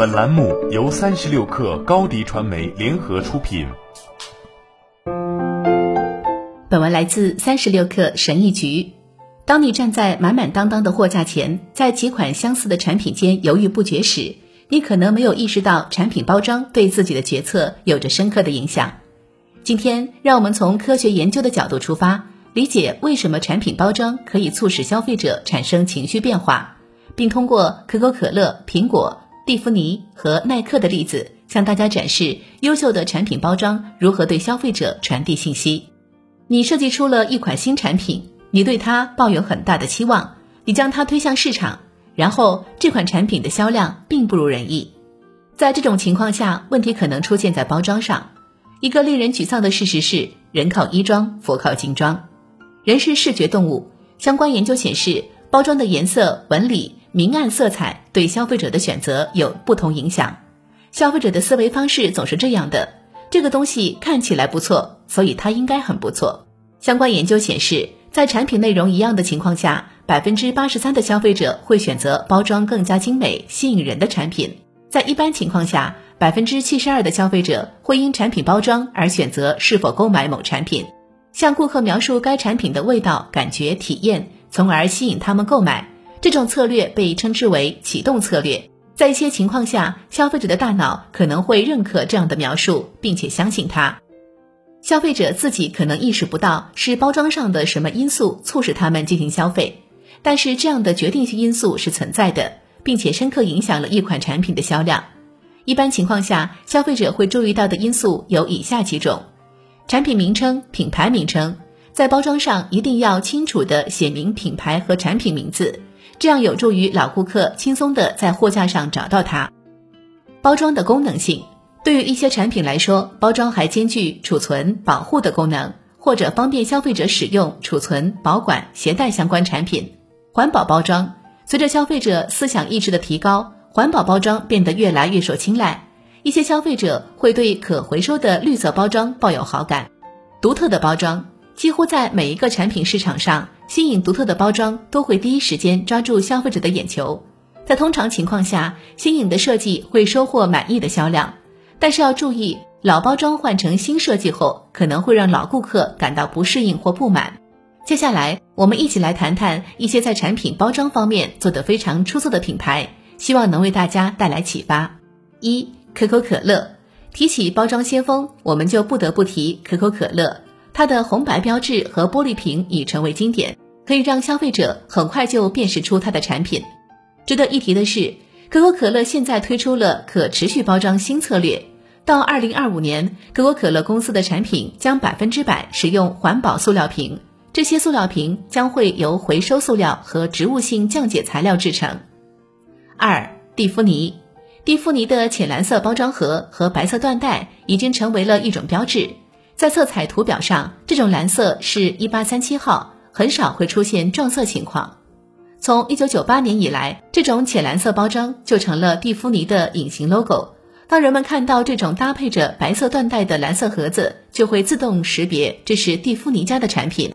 本栏目由三十六氪高低传媒联合出品。本文来自三十六氪神译局。当你站在满满当当的货架前，在几款相似的产品间犹豫不决时，你可能没有意识到产品包装对自己的决策有着深刻的影响。今天，让我们从科学研究的角度出发，理解为什么产品包装可以促使消费者产生情绪变化，并通过可口可乐、苹果、蒂芙尼和耐克的例子，向大家展示优秀的产品包装如何对消费者传递信息。你设计出了一款新产品，你对它抱有很大的期望，你将它推向市场。然后这款产品的销量并不如人意，在这种情况下，问题可能出现在包装上。一个令人沮丧的事实是，人靠衣装，佛靠金装。人是视觉动物，相关研究显示，包装的颜色、纹理、明暗色彩对消费者的选择有不同影响。消费者的思维方式总是这样的：这个东西看起来不错，所以它应该很不错。相关研究显示，在产品内容一样的情况下。百分之八十三的消费者会选择包装更加精美、吸引人的产品。在一般情况下，百分之七十二的消费者会因产品包装而选择是否购买某产品。向顾客描述该产品的味道、感觉、体验，从而吸引他们购买。这种策略被称之为启动策略。在一些情况下，消费者的大脑可能会认可这样的描述，并且相信它。消费者自己可能意识不到是包装上的什么因素促使他们进行消费。但是这样的决定性因素是存在的，并且深刻影响了一款产品的销量。一般情况下，消费者会注意到的因素有以下几种：产品名称、品牌名称，在包装上一定要清楚地写明品牌和产品名字，这样有助于老顾客轻松的在货架上找到它。包装的功能性，对于一些产品来说，包装还兼具储存、保护的功能，或者方便消费者使用、储存、保管、携带相关产品。环保包装，随着消费者思想意识的提高，环保包装变得越来越受青睐。一些消费者会对可回收的绿色包装抱有好感。独特的包装，几乎在每一个产品市场上，新颖独特的包装都会第一时间抓住消费者的眼球。在通常情况下，新颖的设计会收获满意的销量。但是要注意，老包装换成新设计后，可能会让老顾客感到不适应或不满。接下来，我们一起来谈谈一些在产品包装方面做得非常出色的品牌，希望能为大家带来启发。一、可口可乐。提起包装先锋，我们就不得不提可口可乐。它的红白标志和玻璃瓶已成为经典，可以让消费者很快就辨识出它的产品。值得一提的是，可口可乐现在推出了可持续包装新策略。到二零二五年，可口可乐公司的产品将百分之百使用环保塑料瓶。这些塑料瓶将会由回收塑料和植物性降解材料制成。二，蒂芙尼，蒂芙尼的浅蓝色包装盒和白色缎带已经成为了一种标志。在色彩图表上，这种蓝色是一八三七号，很少会出现撞色情况。从一九九八年以来，这种浅蓝色包装就成了蒂芙尼的隐形 logo。当人们看到这种搭配着白色缎带的蓝色盒子，就会自动识别这是蒂芙尼家的产品。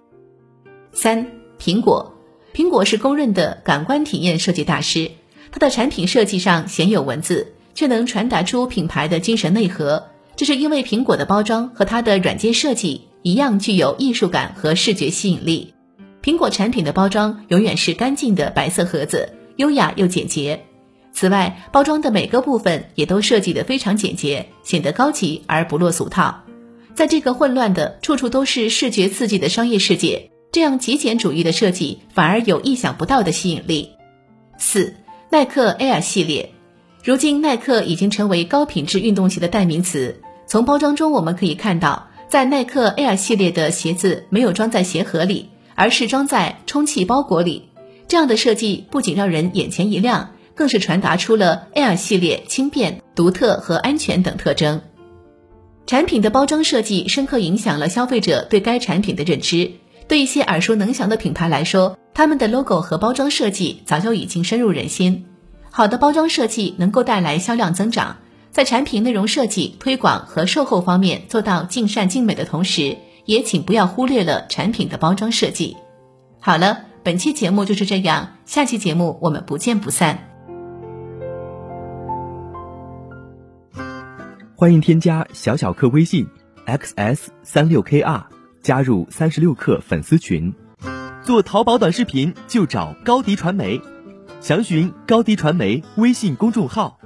三苹果，苹果是公认的感官体验设计大师。它的产品设计上鲜有文字，却能传达出品牌的精神内核。这是因为苹果的包装和它的软件设计一样具有艺术感和视觉吸引力。苹果产品的包装永远是干净的白色盒子，优雅又简洁。此外，包装的每个部分也都设计得非常简洁，显得高级而不落俗套。在这个混乱的、处处都是视觉刺激的商业世界。这样极简主义的设计反而有意想不到的吸引力。四，耐克 Air 系列，如今耐克已经成为高品质运动鞋的代名词。从包装中我们可以看到，在耐克 Air 系列的鞋子没有装在鞋盒里，而是装在充气包裹里。这样的设计不仅让人眼前一亮，更是传达出了 Air 系列轻便、独特和安全等特征。产品的包装设计深刻影响了消费者对该产品的认知。对一些耳熟能详的品牌来说，他们的 logo 和包装设计早就已经深入人心。好的包装设计能够带来销量增长，在产品内容设计、推广和售后方面做到尽善尽美的同时，也请不要忽略了产品的包装设计。好了，本期节目就是这样，下期节目我们不见不散。欢迎添加小小客微信 xs 三六 kr 加入三十六课粉丝群。做淘宝短视频就找高迪传媒，详询高迪传媒微信公众号。